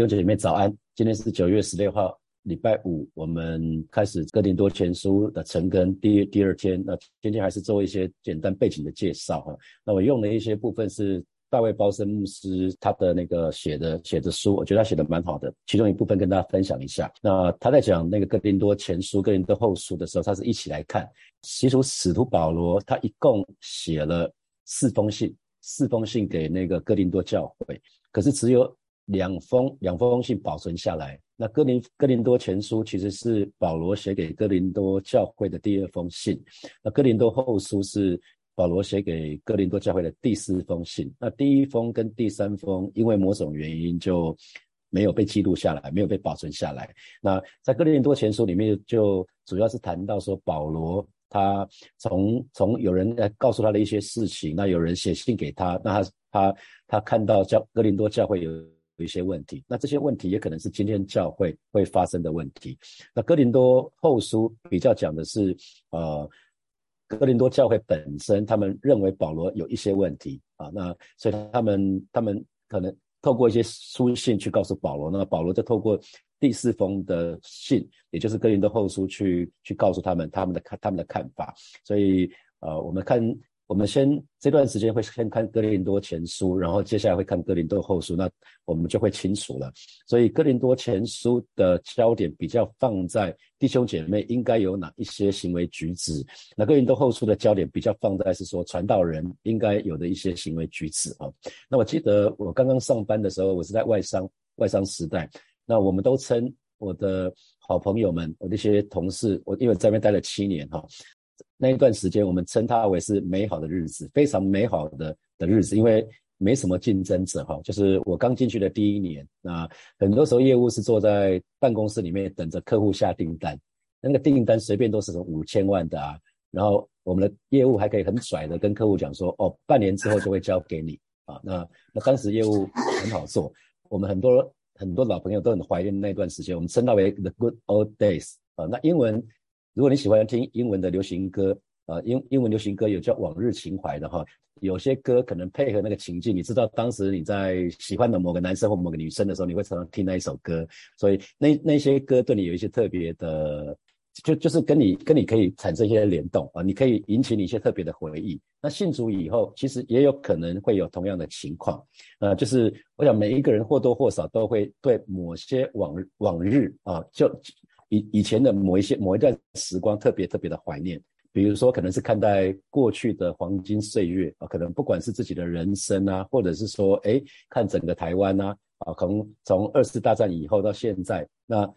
弟兄姐妹早安，今天是九月十六号，礼拜五，我们开始哥林多前书的成更第第二天。那今天还是做一些简单背景的介绍哈。那我用的一些部分是大卫包森牧师他的那个写的写的书，我觉得他写的蛮好的。其中一部分跟大家分享一下。那他在讲那个哥林多前书、哥林多后书的时候，他是一起来看。其实使徒保罗他一共写了四封信，四封信给那个哥林多教会，可是只有。两封两封信保存下来。那哥林哥林多前书其实是保罗写给哥林多教会的第二封信。那哥林多后书是保罗写给哥林多教会的第四封信。那第一封跟第三封因为某种原因就没有被记录下来，没有被保存下来。那在哥林多前书里面就主要是谈到说保罗他从从有人来告诉他的一些事情，那有人写信给他，那他他他看到教哥林多教会有。有一些问题，那这些问题也可能是今天教会会发生的问题。那哥林多后书比较讲的是，呃，哥林多教会本身，他们认为保罗有一些问题啊，那所以他们他们可能透过一些书信去告诉保罗，那保罗就透过第四封的信，也就是哥林多后书去去告诉他们他们的看他们的看法。所以呃，我们看。我们先这段时间会先看哥林多前书，然后接下来会看哥林多后书，那我们就会清楚了。所以哥林多前书的焦点比较放在弟兄姐妹应该有哪一些行为举止，那哥林多后书的焦点比较放在是说传道人应该有的一些行为举止啊。那我记得我刚刚上班的时候，我是在外商外商时代，那我们都称我的好朋友们，我那些同事，我因为在那边待了七年哈。那一段时间，我们称它为是美好的日子，非常美好的的日子，因为没什么竞争者哈。就是我刚进去的第一年，那很多时候业务是坐在办公室里面等着客户下订单，那个订单随便都是从五千万的啊。然后我们的业务还可以很拽的跟客户讲说，哦，半年之后就会交给你啊。那那当时业务很好做，我们很多很多老朋友都很怀念那段时间，我们称它为 the good old days 啊。那英文。如果你喜欢听英文的流行歌，啊，英英文流行歌有叫往日情怀的哈，有些歌可能配合那个情境，你知道当时你在喜欢的某个男生或某个女生的时候，你会常常听那一首歌，所以那那些歌对你有一些特别的，就就是跟你跟你可以产生一些联动啊，你可以引起你一些特别的回忆。那信主以后，其实也有可能会有同样的情况，呃，就是我想每一个人或多或少都会对某些往往日啊，就。以以前的某一些某一段时光特别特别的怀念，比如说可能是看待过去的黄金岁月啊，可能不管是自己的人生啊，或者是说哎看整个台湾呐啊，可能从二次大战以后到现在，那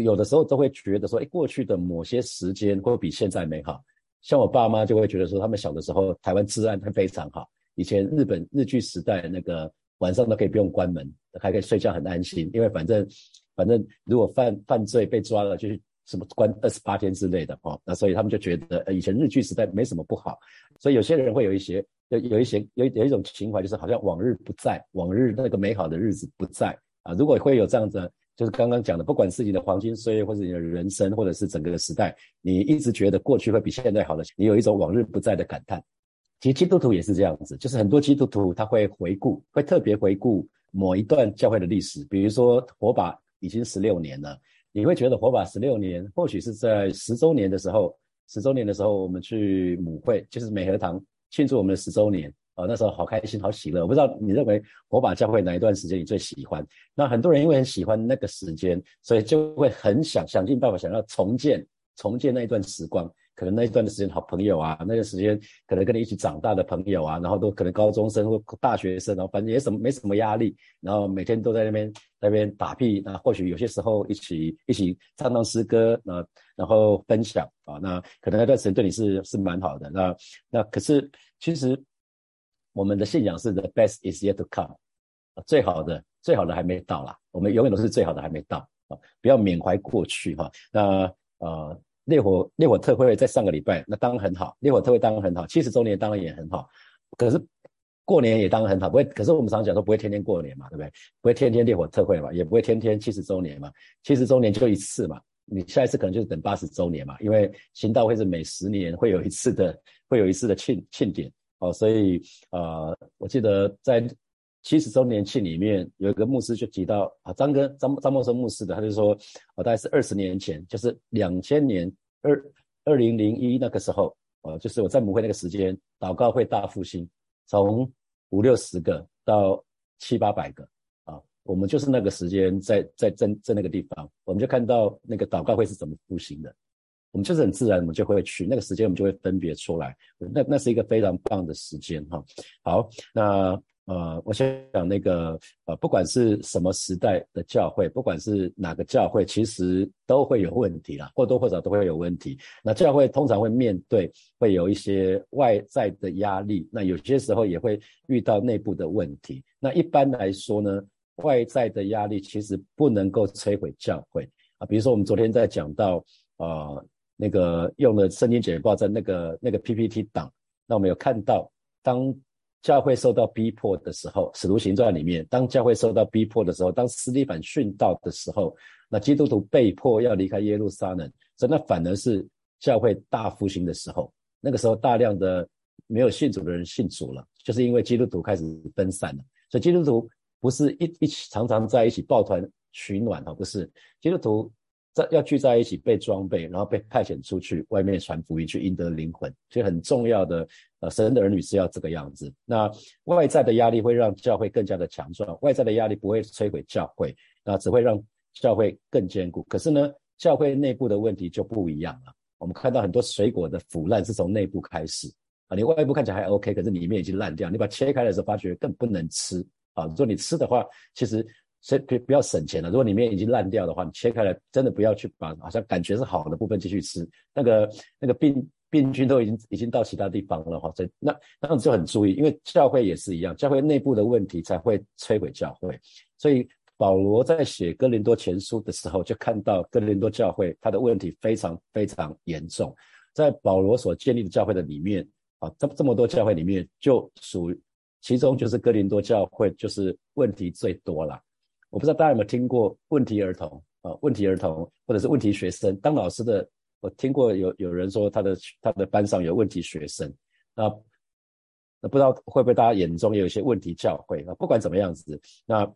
有的时候都会觉得说，哎过去的某些时间会比现在美好。像我爸妈就会觉得说，他们小的时候台湾治安会非常好，以前日本日据时代那个晚上都可以不用关门，还可以睡觉很安心，因为反正。反正如果犯犯罪被抓了，就是什么关二十八天之类的哦，那所以他们就觉得，以前日剧时代没什么不好，所以有些人会有一些有有一些有有一种情怀，就是好像往日不在，往日那个美好的日子不在啊。如果会有这样子，就是刚刚讲的，不管是你的黄金岁月，或者你的人生，或者是整个的时代，你一直觉得过去会比现在好的，你有一种往日不在的感叹。其实基督徒也是这样子，就是很多基督徒他会回顾，会特别回顾某一段教会的历史，比如说火把。已经十六年了，你会觉得火把十六年，或许是在十周年的时候，十周年的时候我们去母会，就是美和堂庆祝我们的十周年啊，那时候好开心，好喜乐。我不知道你认为火把教会哪一段时间你最喜欢？那很多人因为很喜欢那个时间，所以就会很想想尽办法想要重建重建那一段时光。可能那一段的时间，好朋友啊，那段时间可能跟你一起长大的朋友啊，然后都可能高中生或大学生，然后反正也什么没什么压力，然后每天都在那边那边打屁，那或许有些时候一起一起唱唱诗歌，那然后分享啊，那可能那段时间对你是是蛮好的。那那可是其实我们的信仰是 the best is yet to come，最好的最好的还没到啦，我们永远都是最好的还没到啊，不要缅怀过去哈。那呃。烈火烈火特会在上个礼拜，那当然很好。烈火特会当然很好，七十周年当然也很好。可是过年也当然很好，不会。可是我们常讲说不会天天过年嘛，对不对？不会天天烈火特会嘛，也不会天天七十周年嘛。七十周年就一次嘛，你下一次可能就是等八十周年嘛，因为行道会是每十年会有一次的，会有一次的庆庆典哦。所以呃，我记得在七十周年庆里面有一个牧师就提到啊，张哥张张默生牧师的，他就说啊，大概是二十年前，就是两千年二二零零一那个时候，呃，就是我在母会那个时间，祷告会大复兴，从五六十个到七八百个啊，我们就是那个时间在在在在那个地方，我们就看到那个祷告会是怎么复兴的，我们就是很自然，我们就会去那个时间，我们就会分别出来，那那是一个非常棒的时间哈。好，那。呃，我想讲那个呃，不管是什么时代的教会，不管是哪个教会，其实都会有问题啦，或多或少都会有问题。那教会通常会面对会有一些外在的压力，那有些时候也会遇到内部的问题。那一般来说呢，外在的压力其实不能够摧毁教会啊。比如说我们昨天在讲到呃那个用了圣经简报在那个那个 PPT 档，那我们有看到当。教会受到逼迫的时候，《使徒行传》里面，当教会受到逼迫的时候，当斯蒂凡殉道的时候，那基督徒被迫要离开耶路撒冷，所以那反而是教会大复兴的时候。那个时候，大量的没有信主的人信主了，就是因为基督徒开始分散了。所以基督徒不是一一起常常在一起抱团取暖啊，不是基督徒。在要聚在一起被装备，然后被派遣出去外面传福音，去赢得灵魂，所以很重要的。呃，神的儿女是要这个样子。那外在的压力会让教会更加的强壮，外在的压力不会摧毁教会，那只会让教会更坚固。可是呢，教会内部的问题就不一样了。我们看到很多水果的腐烂是从内部开始啊，你外部看起来还 OK，可是里面已经烂掉。你把切开的时候，发觉更不能吃啊。如果你吃的话，其实。所以不不要省钱了。如果里面已经烂掉的话，你切开来真的不要去把好像感觉是好的部分继续吃。那个那个病病菌都已经已经到其他地方了哈。所以那那样子就很注意，因为教会也是一样，教会内部的问题才会摧毁教会。所以保罗在写哥林多前书的时候，就看到哥林多教会他的问题非常非常严重。在保罗所建立的教会的里面啊，这这么多教会里面，就属其中就是哥林多教会就是问题最多了。我不知道大家有没有听过问题儿童啊？问题儿童或者是问题学生，当老师的，我听过有有人说他的他的班上有问题学生，那那不知道会不会大家眼中有一些问题教会啊？不管怎么样子，那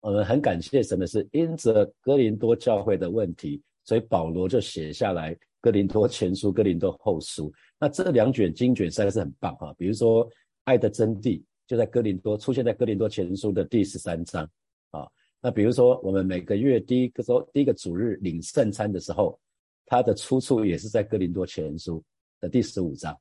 我们很感谢神的是，因着哥林多教会的问题，所以保罗就写下来哥林多前书、哥林多后书。那这两卷经卷实在是很棒哈。比如说爱的真谛就在哥林多出现在哥林多前书的第十三章。那比如说，我们每个月第一个周第一个主日领圣餐的时候，它的出处也是在哥林多前书的第十五章，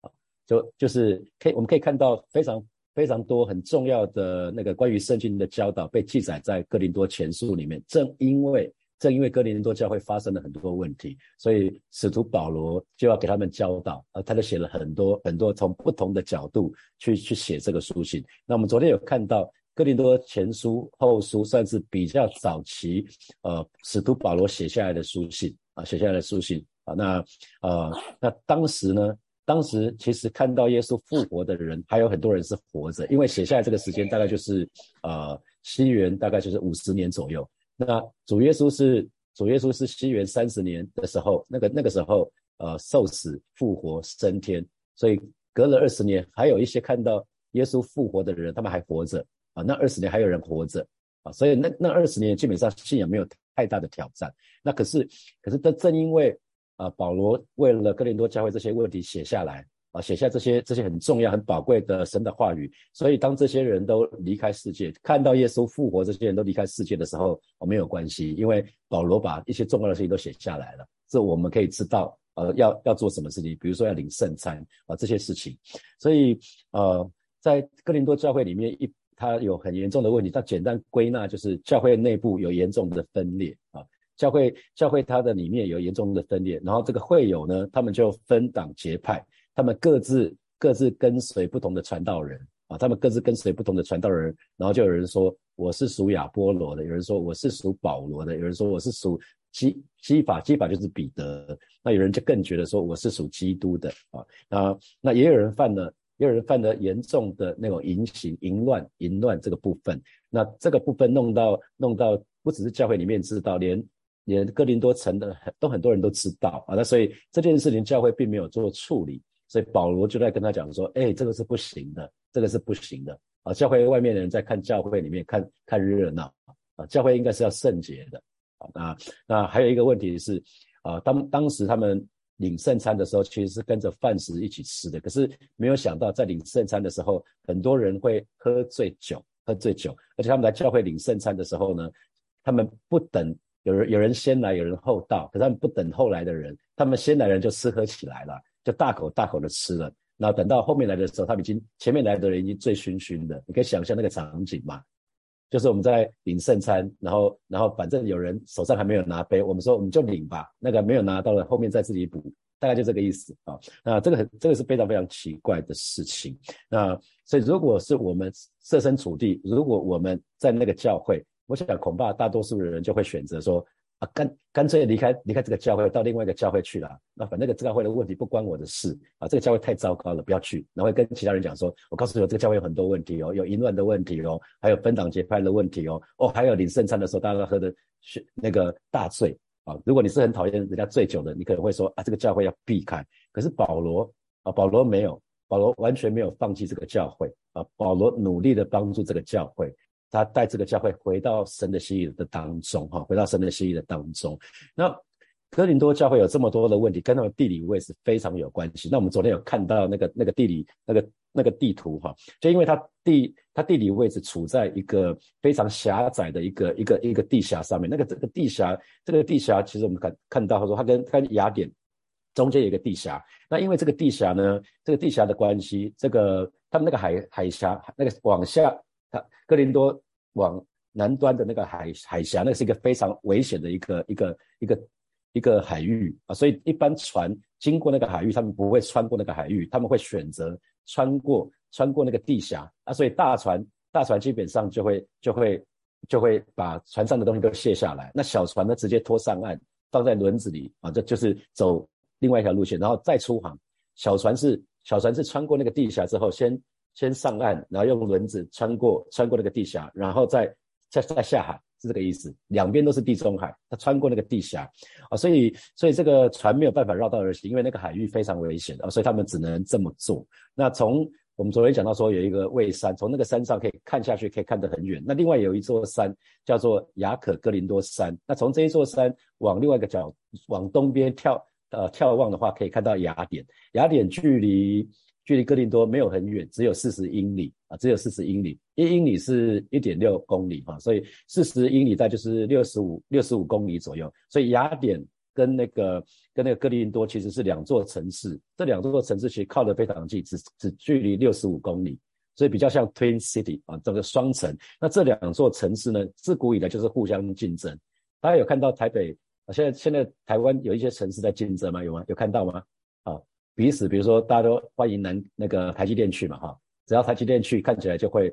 啊，就就是可以我们可以看到非常非常多很重要的那个关于圣经的教导被记载在哥林多前书里面。正因为正因为哥林多教会发生了很多问题，所以使徒保罗就要给他们教导，啊，他就写了很多很多从不同的角度去去写这个书信。那我们昨天有看到。哥林多前书、后书算是比较早期，呃，使徒保罗写下来的书信啊，写下来的书信啊。那呃，那当时呢，当时其实看到耶稣复活的人还有很多人是活着，因为写下来这个时间大概就是呃西元大概就是五十年左右。那主耶稣是主耶稣是西元三十年的时候，那个那个时候呃受死复活升天，所以隔了二十年，还有一些看到耶稣复活的人，他们还活着。啊，那二十年还有人活着啊，所以那那二十年基本上信仰没有太大的挑战。那可是，可是正正因为啊，保罗为了哥林多教会这些问题写下来啊，写下这些这些很重要、很宝贵的神的话语，所以当这些人都离开世界，看到耶稣复活，这些人都离开世界的时候，哦，没有关系，因为保罗把一些重要的事情都写下来了，这我们可以知道，呃，要要做什么事情，比如说要领圣餐啊这些事情。所以呃，在哥林多教会里面一。它有很严重的问题，它简单归纳就是教会内部有严重的分裂啊，教会教会它的里面有严重的分裂，然后这个会友呢，他们就分党结派，他们各自各自跟随不同的传道人啊，他们各自跟随不同的传道人，然后就有人说我是属亚波罗的，有人说我是属保罗的，有人说我是属基基法，基法就是彼得，那有人就更觉得说我是属基督的啊，那那也有人犯了。也有人犯了严重的那种淫行、淫乱、淫乱这个部分，那这个部分弄到弄到不只是教会里面知道，连连哥林多城的很都很多人都知道啊。那所以这件事情教会并没有做处理，所以保罗就在跟他讲说：“哎，这个是不行的，这个是不行的啊，教会外面的人在看教会里面看看热闹啊，教会应该是要圣洁的啊。那那还有一个问题是啊，当当时他们领圣餐的时候，其实是跟着饭食一起吃的，可是没有想到在领圣餐的时候，很多人会喝醉酒，喝醉酒，而且他们来教会领圣餐的时候呢，他们不等有人有人先来，有人后到，可是他们不等后来的人，他们先来人就吃喝起来了，就大口大口的吃了。那等到后面来的时候，他们已经前面来的人已经醉醺醺的，你可以想象那个场景嘛？就是我们在领圣餐，然后然后反正有人手上还没有拿杯，我们说我们就领吧，那个没有拿到了，后面再自己补，大概就这个意思啊。那这个很这个是非常非常奇怪的事情。那所以如果是我们设身处地，如果我们在那个教会，我想恐怕大多数的人就会选择说。啊，干干脆离开离开这个教会，到另外一个教会去了。那反正这个教会的问题不关我的事啊，这个教会太糟糕了，不要去。然后跟其他人讲说，我告诉你，这个教会有很多问题哦，有淫乱的问题哦，还有分党结派的问题哦，哦，还有领圣餐的时候大家喝的是那个大醉啊。如果你是很讨厌人家醉酒的，你可能会说啊，这个教会要避开。可是保罗啊，保罗没有，保罗完全没有放弃这个教会啊，保罗努力的帮助这个教会。他带这个教会回到神的心意的当中，哈，回到神的心意的当中。那哥林多教会有这么多的问题，跟他们地理位置非常有关系。那我们昨天有看到那个那个地理那个那个地图，哈，就因为它地它地理位置处在一个非常狭窄的一个一个一个地峡上面。那个这个地峡这个地峡，其实我们看看到，他说它跟跟雅典中间有一个地峡。那因为这个地峡呢，这个地峡的关系，这个他们那个海海峡那个往下。它哥林多往南端的那个海海峡，那是一个非常危险的一个一个一个一个海域啊，所以一般船经过那个海域，他们不会穿过那个海域，他们会选择穿过穿过那个地峡啊，所以大船大船基本上就会就会就会把船上的东西都卸下来，那小船呢直接拖上岸，放在轮子里啊，这就是走另外一条路线，然后再出航。小船是小船是穿过那个地峡之后先。先上岸，然后用轮子穿过穿过那个地峡，然后再再再下海，是这个意思。两边都是地中海，它穿过那个地峡啊，所以所以这个船没有办法绕道而行，因为那个海域非常危险啊，所以他们只能这么做。那从我们昨天讲到说有一个蔚山，从那个山上可以看下去，可以看得很远。那另外有一座山叫做雅可格林多山，那从这一座山往另外一个角往东边跳呃眺望的话，可以看到雅典。雅典距离。距离哥林多没有很远，只有四十英里啊，只有四十英里，一英里是一点六公里哈，所以四十英里在就是六十五六十五公里左右。所以雅典跟那个跟那个哥林多其实是两座城市，这两座城市其实靠得非常近，只只距离六十五公里，所以比较像 Twin City 啊，整个双城。那这两座城市呢，自古以来就是互相竞争。大家有看到台北啊？现在现在台湾有一些城市在竞争吗？有吗？有看到吗？彼此，比如说大家都欢迎南那个台积电去嘛，哈，只要台积电去，看起来就会，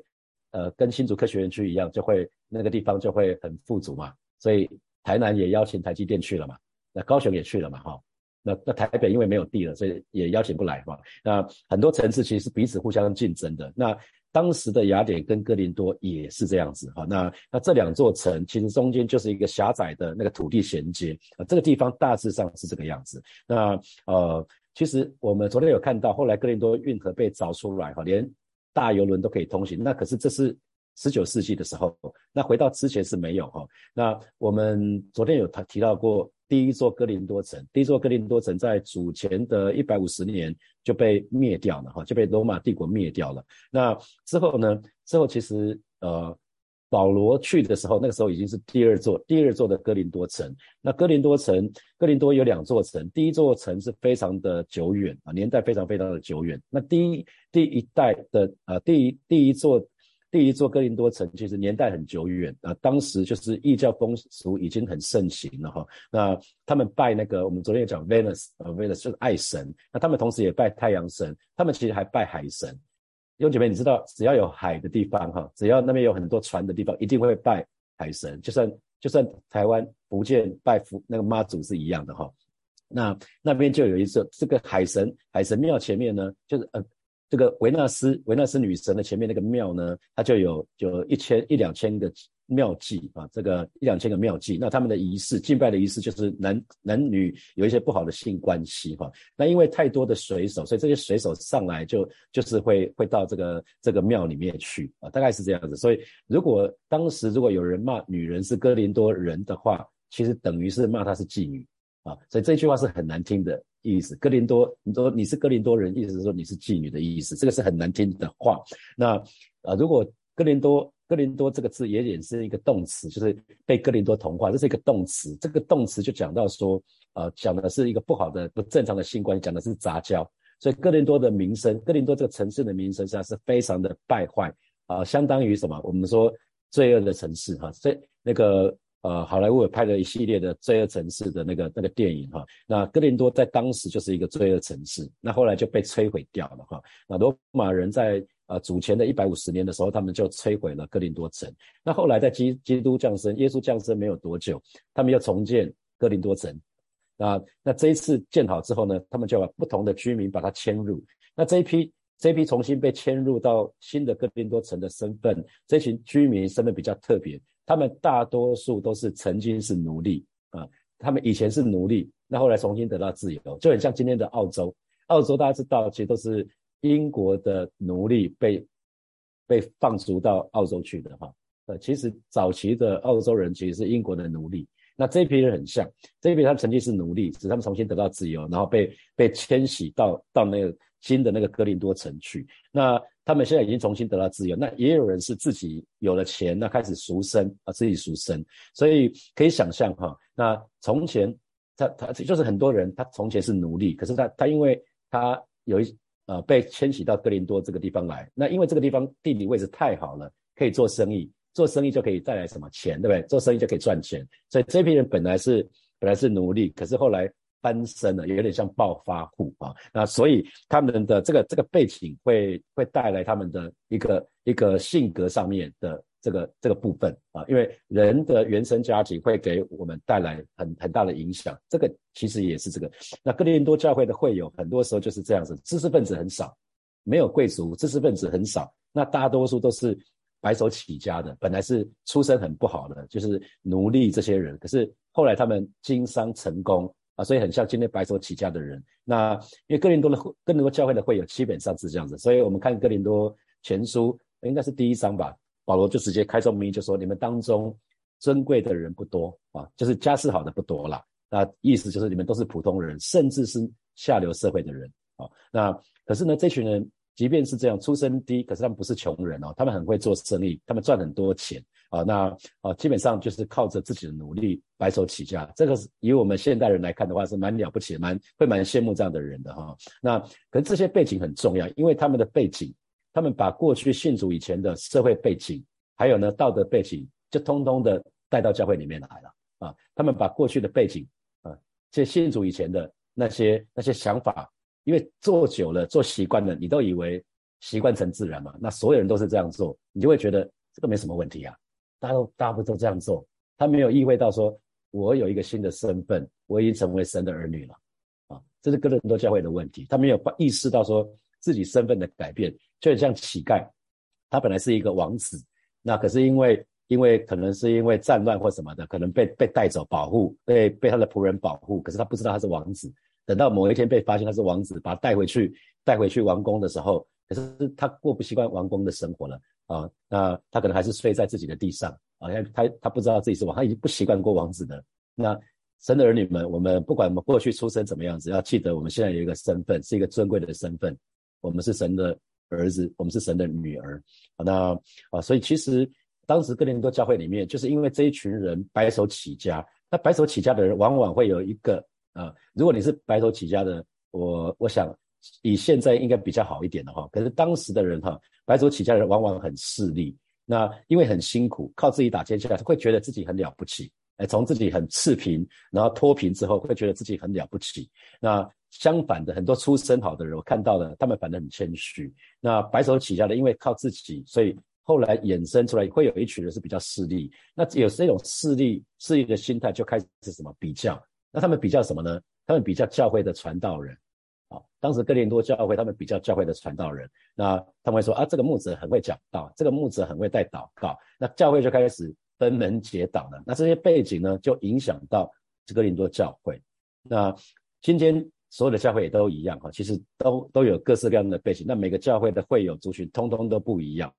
呃，跟新竹科学园区一样，就会那个地方就会很富足嘛。所以台南也邀请台积电去了嘛，那高雄也去了嘛，哈，那那台北因为没有地了，所以也邀请不来嘛。那很多城市其实是彼此互相竞争的。那当时的雅典跟哥林多也是这样子，哈，那那这两座城其实中间就是一个狭窄的那个土地衔接啊，这个地方大致上是这个样子。那呃。其实我们昨天有看到，后来哥林多运河被凿出来，哈，连大游轮都可以通行。那可是这是十九世纪的时候，那回到之前是没有，哈。那我们昨天有谈提到过，第一座哥林多城，第一座哥林多城在主前的一百五十年就被灭掉了，哈，就被罗马帝国灭掉了。那之后呢？之后其实呃。保罗去的时候，那个时候已经是第二座第二座的哥林多城。那哥林多城，哥林多有两座城，第一座城是非常的久远啊，年代非常非常的久远。那第一第一代的呃第一第一座第一座哥林多城其实年代很久远啊，当时就是异教风俗已经很盛行了哈。那他们拜那个我们昨天也讲 Venus 啊 Venus 就是爱神，那他们同时也拜太阳神，他们其实还拜海神。兄姐妹，你知道，只要有海的地方，哈，只要那边有很多船的地方，一定会拜海神。就算就算台湾福建拜福那个妈祖是一样的，哈。那那边就有一座这个海神海神庙前面呢，就是呃这个维纳斯维纳斯女神的前面那个庙呢，它就有就一千一两千个庙祭啊，这个一两千个庙祭，那他们的仪式敬拜的仪式就是男男女有一些不好的性关系哈。那因为太多的水手，所以这些水手上来就就是会会到这个这个庙里面去啊，大概是这样子。所以如果当时如果有人骂女人是哥林多人的话，其实等于是骂她是妓女啊，所以这句话是很难听的。意思，哥林多，你说你是哥林多人，意思是说你是妓女的意思，这个是很难听的话。那啊，如果哥林多，哥林多这个字也也是一个动词，就是被哥林多同化，这是一个动词。这个动词就讲到说，呃，讲的是一个不好的、不正常的性关系，讲的是杂交。所以哥林多的名声，哥林多这个城市的名声实际上是非常的败坏啊，相当于什么？我们说罪恶的城市哈，所以那个。呃，好莱坞也拍了一系列的罪恶城市的那个那个电影哈。那哥林多在当时就是一个罪恶城市，那后来就被摧毁掉了哈。那罗马人在呃主前的一百五十年的时候，他们就摧毁了哥林多城。那后来在基基督降生，耶稣降生没有多久，他们又重建哥林多城。那那这一次建好之后呢，他们就把不同的居民把它迁入。那这一批这一批重新被迁入到新的哥林多城的身份，这群居民身份比较特别。他们大多数都是曾经是奴隶啊，他们以前是奴隶，那后来重新得到自由，就很像今天的澳洲。澳洲大家知道，其实都是英国的奴隶被被放逐到澳洲去的哈。呃，其实早期的澳洲人其实是英国的奴隶。那这一批人很像，这一批他们曾经是奴隶，使他们重新得到自由，然后被被迁徙到到那个新的那个哥林多城去。那他们现在已经重新得到自由，那也有人是自己有了钱，那开始赎身啊，自己赎身，所以可以想象哈，那从前他他就是很多人，他从前是奴隶，可是他他因为他有一呃被迁徙到哥林多这个地方来，那因为这个地方地理位置太好了，可以做生意，做生意就可以带来什么钱，对不对？做生意就可以赚钱，所以这批人本来是本来是奴隶，可是后来。翻身了，有点像暴发户啊，那所以他们的这个这个背景会会带来他们的一个一个性格上面的这个这个部分啊，因为人的原生家庭会给我们带来很很大的影响，这个其实也是这个。那哥林多教会的会友很多时候就是这样子，知识分子很少，没有贵族，知识分子很少，那大多数都是白手起家的，本来是出身很不好的，就是奴隶这些人，可是后来他们经商成功。啊，所以很像今天白手起家的人。那因为哥林多的哥林多教会的会有基本上是这样子，所以我们看哥林多全书应该是第一章吧，保罗就直接开宗明义就说：你们当中尊贵的人不多啊，就是家世好的不多啦。那意思就是你们都是普通人，甚至是下流社会的人啊。那可是呢，这群人即便是这样出身低，可是他们不是穷人哦，他们很会做生意，他们赚很多钱。啊，那啊，基本上就是靠着自己的努力白手起家，这个是以我们现代人来看的话，是蛮了不起，蛮会蛮羡慕这样的人的哈。那可是这些背景很重要，因为他们的背景，他们把过去信主以前的社会背景，还有呢道德背景，就通通的带到教会里面来了啊。他们把过去的背景啊，这信主以前的那些那些想法，因为做久了做习惯了，你都以为习惯成自然嘛，那所有人都是这样做，你就会觉得这个没什么问题啊。大家都大部分都这样做，他没有意会到说，我有一个新的身份，我已经成为神的儿女了，啊，这是哥林多教会的问题，他没有意识到说自己身份的改变，就很像乞丐，他本来是一个王子，那可是因为因为可能是因为战乱或什么的，可能被被带走保护，被被他的仆人保护，可是他不知道他是王子，等到某一天被发现他是王子，把他带回去带回去王宫的时候，可是他过不习惯王宫的生活了。啊，那他可能还是睡在自己的地上啊，因为他他不知道自己是王，他已经不习惯过王子的。那神的儿女们，我们不管我们过去出生怎么样子，要记得我们现在有一个身份，是一个尊贵的身份，我们是神的儿子，我们是神的女儿。那啊，所以其实当时哥林多教会里面，就是因为这一群人白手起家，那白手起家的人往往会有一个啊，如果你是白手起家的，我我想。以现在应该比较好一点的哈，可是当时的人哈，白手起家的人往往很势利，那因为很辛苦，靠自己打天下，会觉得自己很了不起，哎，从自己很赤贫，然后脱贫之后，会觉得自己很了不起。那相反的，很多出身好的人，我看到了，他们反而很谦虚。那白手起家的，因为靠自己，所以后来衍生出来会有一群人是比较势利。那有这种势利势利的心态，就开始什么比较？那他们比较什么呢？他们比较教会的传道人。啊。当时哥林多教会他们比较教会的传道人，那他们会说啊，这个牧者很会讲道，这个牧者很会带祷告，那教会就开始分门结党了。那这些背景呢，就影响到哥林多教会。那今天所有的教会也都一样哈，其实都都有各式各样的背景。那每个教会的会友族群通通都不一样。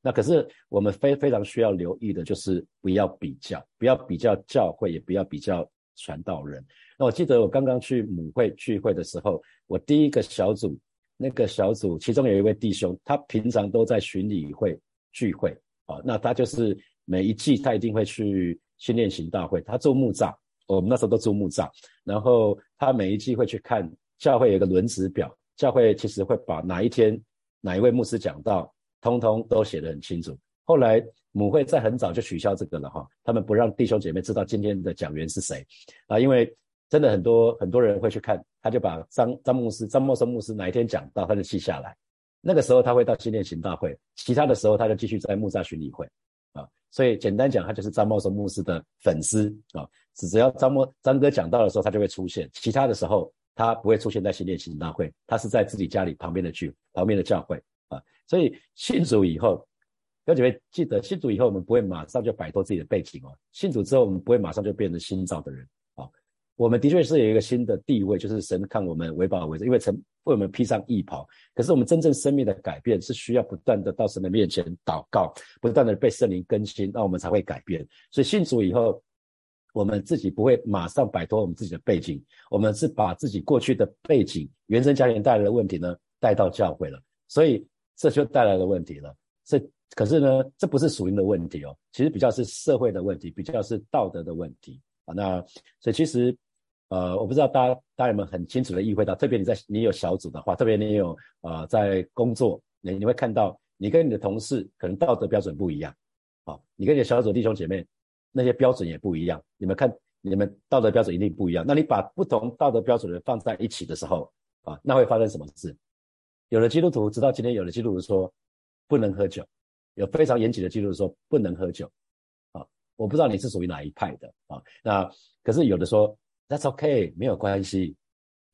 那可是我们非非常需要留意的，就是不要比较，不要比较教会，也不要比较传道人。那我记得我刚刚去母会聚会的时候，我第一个小组，那个小组其中有一位弟兄，他平常都在巡礼会聚会啊，那他就是每一季他一定会去训练行大会，他做木栅，我们那时候都做木栅，然后他每一季会去看教会有个轮值表，教会其实会把哪一天哪一位牧师讲到。通通都写得很清楚。后来母会在很早就取消这个了哈，他们不让弟兄姐妹知道今天的讲员是谁啊，因为真的很多很多人会去看，他就把张张牧师、张默生牧师哪一天讲到，他就记下来。那个时候他会到纪念行大会，其他的时候他就继续在木栅巡礼会啊。所以简单讲，他就是张茂生牧师的粉丝啊。只只要张默张哥讲到的时候，他就会出现；其他的时候他不会出现在纪念行大会，他是在自己家里旁边的聚旁边的教会啊。所以信主以后，要姐妹记得，信主以后我们不会马上就摆脱自己的背景哦。信主之后，我们不会马上就变成新造的人啊。我们的确是有一个新的地位，就是神看我们为宝为尊，因为神为我们披上义袍。可是我们真正生命的改变是需要不断的到神的面前祷告，不断的被圣灵更新，那我们才会改变。所以信主以后，我们自己不会马上摆脱我们自己的背景，我们是把自己过去的背景、原生家庭带来的问题呢带到教会了。所以。这就带来了问题了。这可是呢，这不是属灵的问题哦，其实比较是社会的问题，比较是道德的问题啊。那所以其实，呃，我不知道大家大家有没有很清楚的意会到，特别你在你有小组的话，特别你有呃在工作，你你会看到你跟你的同事可能道德标准不一样，啊，你跟你的小组弟兄姐妹那些标准也不一样，你们看你们道德标准一定不一样。那你把不同道德标准的放在一起的时候，啊，那会发生什么事？有的基督徒直到今天，有的基督徒说不能喝酒，有非常严谨的记录说不能喝酒。啊，我不知道你是属于哪一派的啊。那可是有的说 That's OK，没有关系。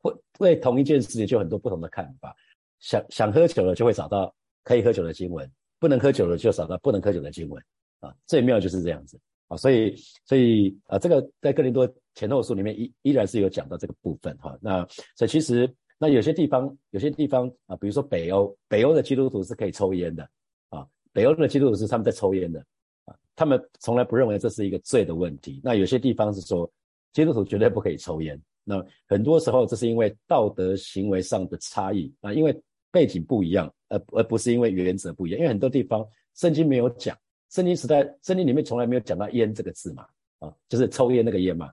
会为同一件事情就很多不同的看法。想想喝酒了就会找到可以喝酒的经文，不能喝酒了就找到不能喝酒的经文。啊，最妙就是这样子啊。所以所以啊，这个在哥林多前后书里面依依然是有讲到这个部分哈。那所以其实。那有些地方，有些地方啊，比如说北欧，北欧的基督徒是可以抽烟的。北欧的基督徒是他们在抽烟的啊，他们从来不认为这是一个罪的问题。那有些地方是说，基督徒绝对不可以抽烟。那很多时候这是因为道德行为上的差异啊，因为背景不一样，而而不是因为原则不一样。因为很多地方圣经没有讲，圣经时代圣经里面从来没有讲到烟这个字嘛，啊，就是抽烟那个烟嘛。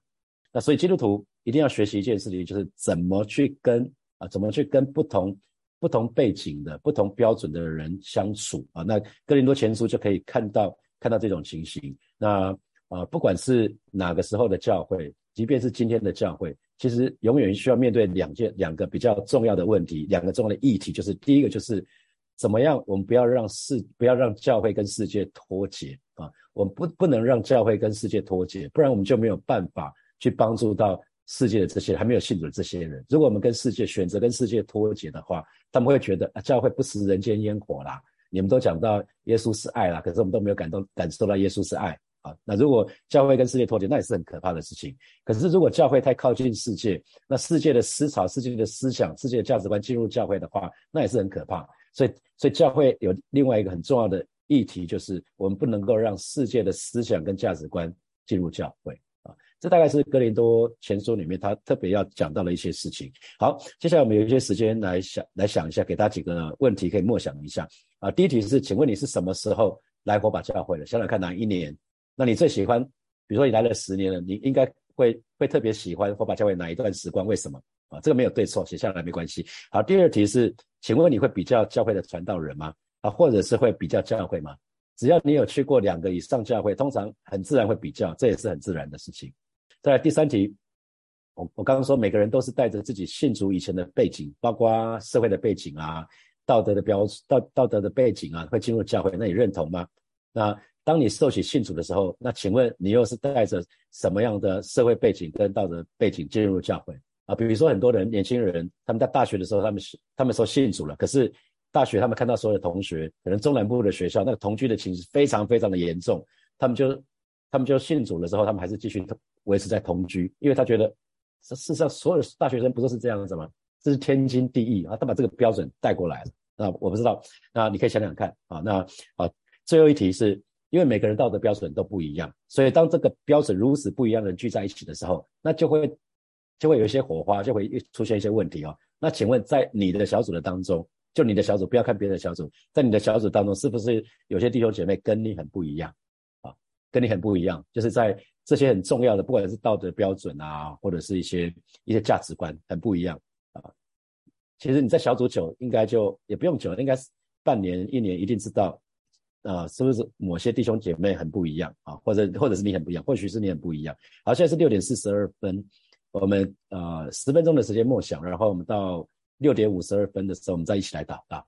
那所以基督徒一定要学习一件事情，就是怎么去跟。啊，怎么去跟不同不同背景的不同标准的人相处啊？那哥林多前书就可以看到看到这种情形。那啊，不管是哪个时候的教会，即便是今天的教会，其实永远需要面对两件两个比较重要的问题，两个重要的议题，就是第一个就是怎么样，我们不要让世不要让教会跟世界脱节啊，我们不不能让教会跟世界脱节，不然我们就没有办法去帮助到。世界的这些还没有信主的这些人，如果我们跟世界选择跟世界脱节的话，他们会觉得啊，教会不食人间烟火啦。你们都讲到耶稣是爱啦，可是我们都没有感动感受到耶稣是爱啊。那如果教会跟世界脱节，那也是很可怕的事情。可是如果教会太靠近世界，那世界的思潮、世界的思想、世界的价值观进入教会的话，那也是很可怕。所以，所以教会有另外一个很重要的议题，就是我们不能够让世界的思想跟价值观进入教会。这大概是哥林多前书里面他特别要讲到的一些事情。好，接下来我们有一些时间来想来想一下，给大家几个问题可以默想一下啊。第一题是，请问你是什么时候来火把教会的？想想看哪一年？那你最喜欢？比如说你来了十年了，你应该会会特别喜欢火把教会哪一段时光？为什么？啊，这个没有对错，写下来没关系。好，第二题是，请问你会比较教会的传道人吗？啊，或者是会比较教会吗？只要你有去过两个以上教会，通常很自然会比较，这也是很自然的事情。再来第三题，我我刚刚说每个人都是带着自己信主以前的背景，包括社会的背景啊、道德的标道道德的背景啊，会进入教会，那你认同吗？那当你受洗信主的时候，那请问你又是带着什么样的社会背景跟道德背景进入教会？啊，比如说很多人年轻人他们在大学的时候，他们他们说信主了，可是大学他们看到所有的同学，可能中南部的学校那个同居的情势非常非常的严重，他们就他们就信主了之后，他们还是继续维持在同居，因为他觉得这世上所有大学生不都是这样子吗？这是天经地义啊，他把这个标准带过来了。那我不知道，那你可以想想看啊。那啊，最后一题是因为每个人道德标准都不一样，所以当这个标准如此不一样的人聚在一起的时候，那就会就会有一些火花，就会出现一些问题啊。那请问在你的小组的当中，就你的小组，不要看别的小组，在你的小组当中，是不是有些弟兄姐妹跟你很不一样啊？跟你很不一样，就是在这些很重要的，不管是道德标准啊，或者是一些一些价值观很不一样啊。其实你在小组久，应该就也不用久，应该是半年、一年，一定知道，啊，是不是某些弟兄姐妹很不一样啊？或者或者是你很不一样，或许是你很不一样。好，现在是六点四十二分，我们呃十分钟的时间默想，然后我们到六点五十二分的时候，我们再一起来祷告。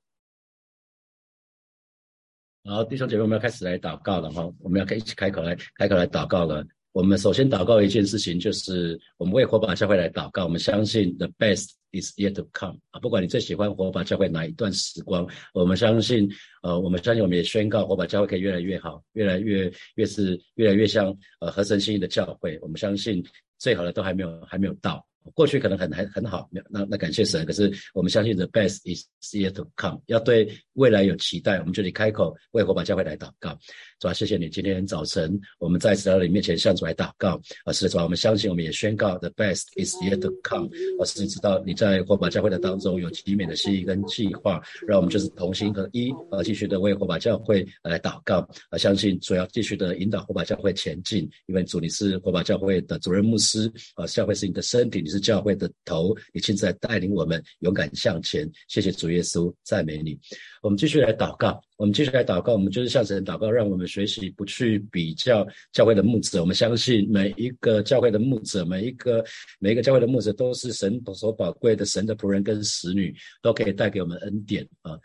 好弟兄姐妹，我们要开始来祷告了哈，我们要开一起开口来开口来祷告了。我们首先祷告一件事情，就是我们为火把教会来祷告。我们相信 the best is yet to come 啊！不管你最喜欢火把教会哪一段时光，我们相信，呃，我们相信，我们也宣告火把教会可以越来越好，越来越越是越来越像呃合神心意的教会。我们相信最好的都还没有还没有到。过去可能很还很好，那那感谢神。可是我们相信 the best is yet to come，要对未来有期待，我们就得开口为火把教会来祷告。主啊，谢谢你，今天早晨我们在主你面前向主来祷告。啊，是的，主啊，我们相信，我们也宣告 the best is yet to come。啊，是知道你在火把教会的当中有极美的心意跟计划，让我们就是同心合一，啊，继续的为火把教会来祷告。啊，相信主要继续的引导火把教会前进，因为主你是火把教会的主任牧师，啊，教会是你的身体，你是。教会的头，你亲自带领我们勇敢向前。谢谢主耶稣，赞美你。我们继续来祷告，我们继续来祷告。我们就是向神祷告，让我们学习不去比较教会的牧者。我们相信每一个教会的牧者，每一个每一个教会的牧者都是神所宝贵的神的仆人跟使女，都可以带给我们恩典啊。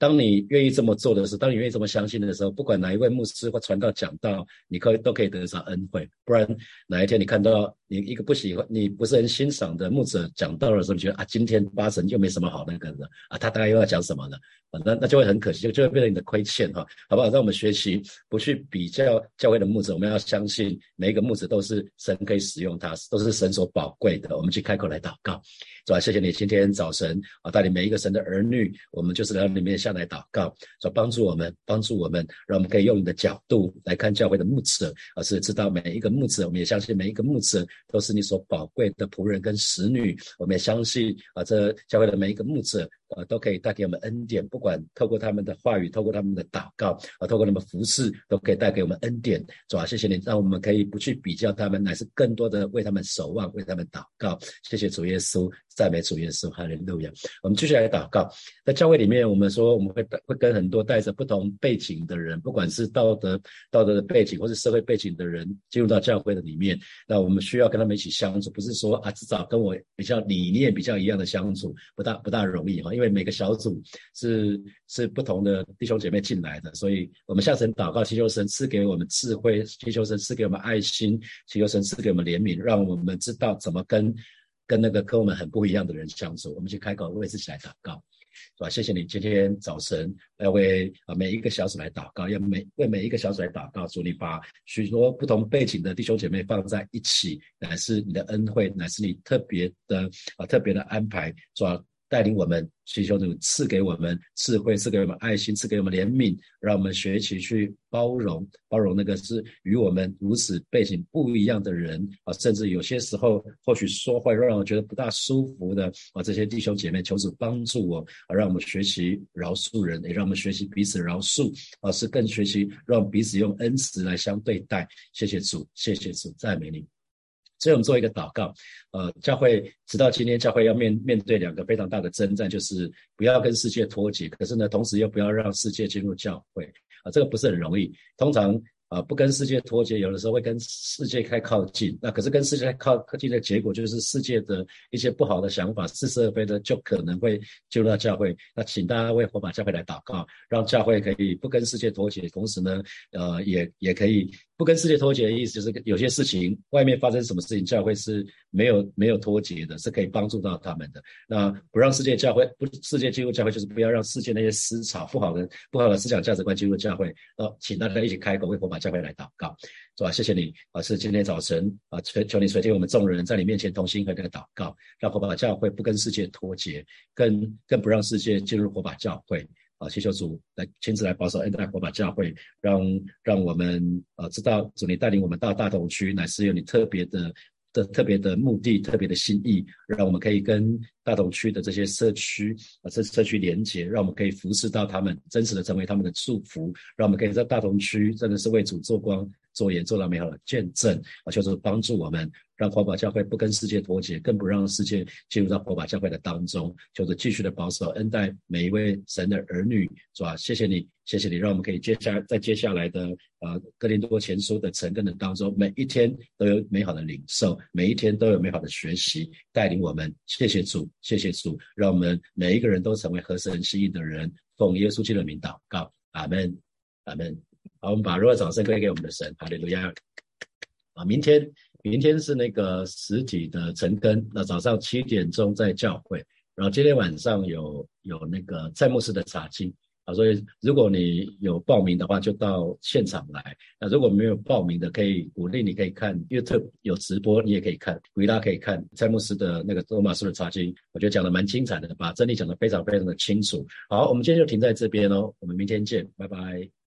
当你愿意这么做的时候，当你愿意这么相信的时候，不管哪一位牧师或传道讲道，你可以都可以得上恩惠。不然哪一天你看到你一个不喜欢、你不是很欣赏的牧者讲道的时候，你觉得啊，今天八成又没什么好那个的啊，他大概又要讲什么呢？那那就会很可惜，就就会变成你的亏欠哈，好不好？让我们学习不去比较教会的牧者，我们要相信每一个牧者都是神可以使用他，都是神所宝贵的。我们去开口来祷告。是吧？谢谢你今天早晨啊，带领每一个神的儿女，我们就是来到里面下来祷告，说帮助我们，帮助我们，让我们可以用你的角度来看教会的牧者，而是知道每一个牧者，我们也相信每一个牧者都是你所宝贵的仆人跟使女，我们也相信啊，这教会的每一个牧者。呃，都可以带给我们恩典，不管透过他们的话语，透过他们的祷告，啊，透过他们服侍，都可以带给我们恩典。主啊，谢谢你，让我们可以不去比较他们，乃是更多的为他们守望，为他们祷告。谢谢主耶稣，赞美主耶稣，哈利路亚。我们继续来祷告。在教会里面，我们说我们会会跟很多带着不同背景的人，不管是道德道德的背景，或是社会背景的人，进入到教会的里面。那我们需要跟他们一起相处，不是说啊，至少跟我比较理念比较一样的相处，不大不大容易哈。因为每个小组是是不同的弟兄姐妹进来的，所以我们向神祷告，祈求神赐给我们智慧，祈求神赐给我们爱心，祈求神赐给我们怜悯，让我们知道怎么跟跟那个跟我们很不一样的人相处。我们去开口为自己来祷告，是吧？谢谢你今天早晨要为啊每一个小组来祷告，要每为每一个小组来祷告，主你把许多不同背景的弟兄姐妹放在一起，乃是你的恩惠，乃是你特别的啊特别的安排，主。带领我们，祈求主赐给我们智慧，赐给我们爱心，赐给我们怜悯，让我们学习去包容，包容那个是与我们如此背景不一样的人啊，甚至有些时候或许说话让我觉得不大舒服的啊，这些弟兄姐妹，求主帮助我啊，让我们学习饶恕人，也让我们学习彼此饶恕啊，是更学习让彼此用恩慈来相对待。谢谢主，谢谢主，赞美你。所以我们做一个祷告，呃，教会直到今天，教会要面面对两个非常大的征战，就是不要跟世界脱节，可是呢，同时又不要让世界进入教会啊，这个不是很容易。通常啊，不跟世界脱节，有的时候会跟世界太靠近。那可是跟世界靠靠近的结果，就是世界的一些不好的想法、似是而非的，就可能会进入到教会。那请大家为火把教会来祷告，让教会可以不跟世界脱节，同时呢，呃，也也可以不跟世界脱节的意思，就是有些事情外面发生什么事情，教会是没有没有脱节的，是可以帮助到他们的。那不让世界教会不世界进入教会，就是不要让世界那些思潮不好的不好的思想价值观进入教会。呃，请大家一起开口为火把。教会来祷告，是吧？谢谢你啊！是今天早晨啊，求求你垂听我们众人在你面前同心和这个祷告，让火把教会不跟世界脱节，更更不让世界进入火把教会啊！祈求主来亲自来保守恩待火把教会，让让我们啊知道主你带领我们到大同区，乃是有你特别的。的特别的目的、特别的心意，让我们可以跟大同区的这些社区啊，这社区连接，让我们可以服侍到他们，真实的成为他们的祝福，让我们可以在大同区真的是为主做光、做盐、做到美好的见证啊，就是帮助我们。让火把教会不跟世界脱节，更不让世界进入到火把教会的当中，就是继续的保守恩待每一位神的儿女，是吧？谢谢你，谢谢你，让我们可以接下在接下来的呃哥林多前书的成根的当中，每一天都有美好的领受，每一天都有美好的学习带领我们。谢谢主，谢谢主，让我们每一个人都成为合神心意的人，奉耶稣基督的名祷告，阿门，阿门。好，我们把热掌声归给我们的神，哈利路亚。啊，明天。明天是那个实体的晨更，那早上七点钟在教会，然后今天晚上有有那个蔡牧师的查经啊，所以如果你有报名的话，就到现场来。那如果没有报名的，可以鼓励你可以看 YouTube 有直播，你也可以看，鼓励大家可以看蔡牧师的那个罗马书的查经，我觉得讲的蛮精彩的，把真理讲得非常非常的清楚。好，我们今天就停在这边哦，我们明天见，拜拜。